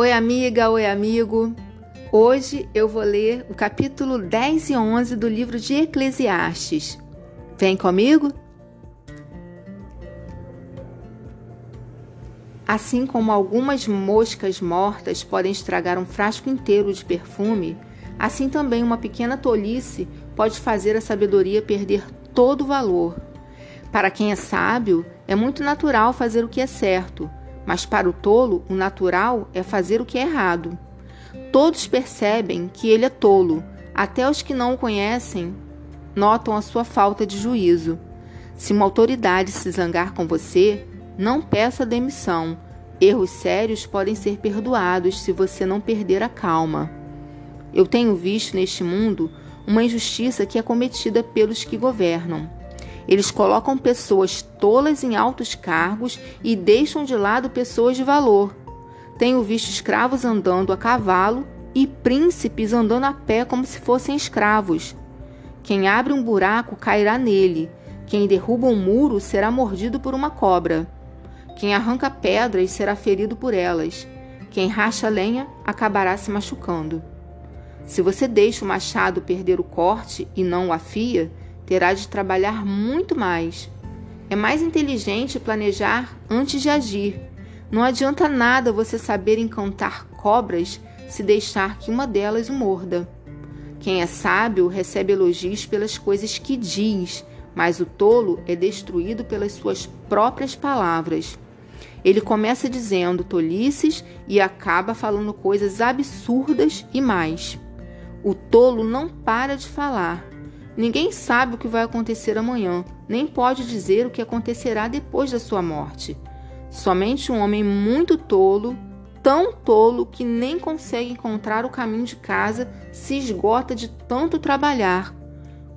Oi, amiga, oi, amigo. Hoje eu vou ler o capítulo 10 e 11 do livro de Eclesiastes. Vem comigo? Assim como algumas moscas mortas podem estragar um frasco inteiro de perfume, assim também uma pequena tolice pode fazer a sabedoria perder todo o valor. Para quem é sábio, é muito natural fazer o que é certo mas para o tolo, o natural é fazer o que é errado. Todos percebem que ele é tolo, até os que não o conhecem notam a sua falta de juízo. Se uma autoridade se zangar com você, não peça demissão. Erros sérios podem ser perdoados se você não perder a calma. Eu tenho visto neste mundo uma injustiça que é cometida pelos que governam. Eles colocam pessoas tolas em altos cargos e deixam de lado pessoas de valor. Tenho visto escravos andando a cavalo e príncipes andando a pé como se fossem escravos. Quem abre um buraco cairá nele. Quem derruba um muro será mordido por uma cobra. Quem arranca pedras será ferido por elas. Quem racha lenha acabará se machucando. Se você deixa o machado perder o corte e não o afia, terá de trabalhar muito mais. É mais inteligente planejar antes de agir. Não adianta nada você saber encantar cobras se deixar que uma delas o morda. Quem é sábio recebe elogios pelas coisas que diz, mas o tolo é destruído pelas suas próprias palavras. Ele começa dizendo tolices e acaba falando coisas absurdas e mais. O tolo não para de falar, Ninguém sabe o que vai acontecer amanhã, nem pode dizer o que acontecerá depois da sua morte. Somente um homem muito tolo, tão tolo que nem consegue encontrar o caminho de casa, se esgota de tanto trabalhar.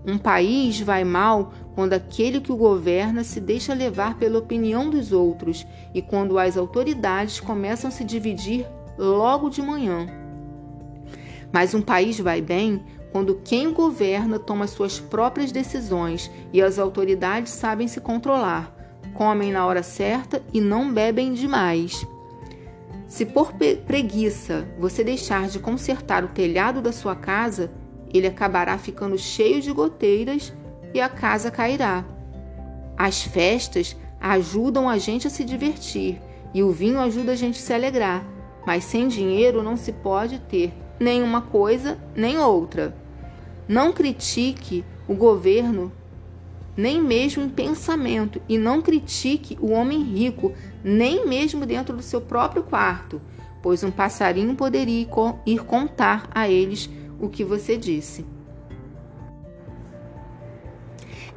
Um país vai mal quando aquele que o governa se deixa levar pela opinião dos outros e quando as autoridades começam a se dividir logo de manhã. Mas um país vai bem quando quem governa toma suas próprias decisões e as autoridades sabem se controlar, comem na hora certa e não bebem demais. Se por preguiça você deixar de consertar o telhado da sua casa, ele acabará ficando cheio de goteiras e a casa cairá. As festas ajudam a gente a se divertir e o vinho ajuda a gente a se alegrar, mas sem dinheiro não se pode ter nem uma coisa nem outra. Não critique o governo, nem mesmo em pensamento, e não critique o homem rico, nem mesmo dentro do seu próprio quarto, pois um passarinho poderia ir contar a eles o que você disse.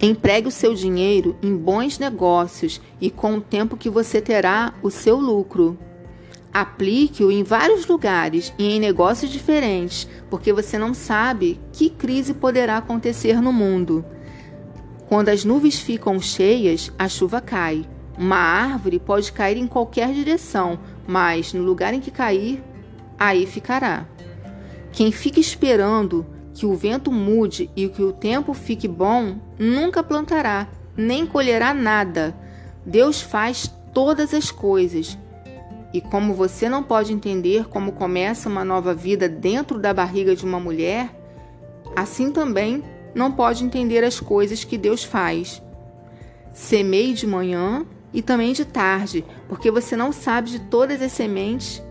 Empregue o seu dinheiro em bons negócios e com o tempo que você terá o seu lucro. Aplique-o em vários lugares e em negócios diferentes, porque você não sabe que crise poderá acontecer no mundo. Quando as nuvens ficam cheias, a chuva cai. Uma árvore pode cair em qualquer direção, mas no lugar em que cair, aí ficará. Quem fica esperando que o vento mude e que o tempo fique bom, nunca plantará, nem colherá nada. Deus faz todas as coisas e como você não pode entender como começa uma nova vida dentro da barriga de uma mulher, assim também não pode entender as coisas que Deus faz. Semeie de manhã e também de tarde, porque você não sabe de todas as sementes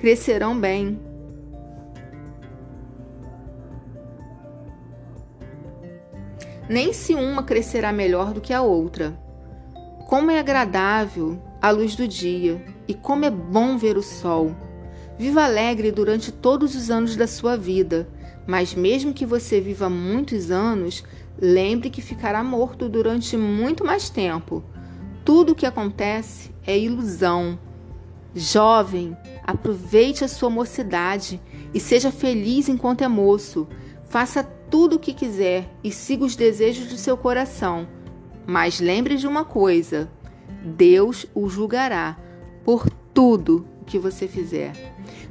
crescerão bem. Nem se uma crescerá melhor do que a outra. Como é agradável a luz do dia e como é bom ver o sol. Viva alegre durante todos os anos da sua vida, mas mesmo que você viva muitos anos, lembre que ficará morto durante muito mais tempo. Tudo o que acontece é ilusão. Jovem, aproveite a sua mocidade e seja feliz enquanto é moço. Faça tudo o que quiser e siga os desejos do seu coração. Mas lembre de uma coisa: Deus o julgará por tudo o que você fizer.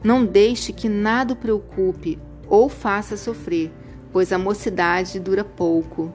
Não deixe que nada o preocupe ou faça sofrer, pois a mocidade dura pouco.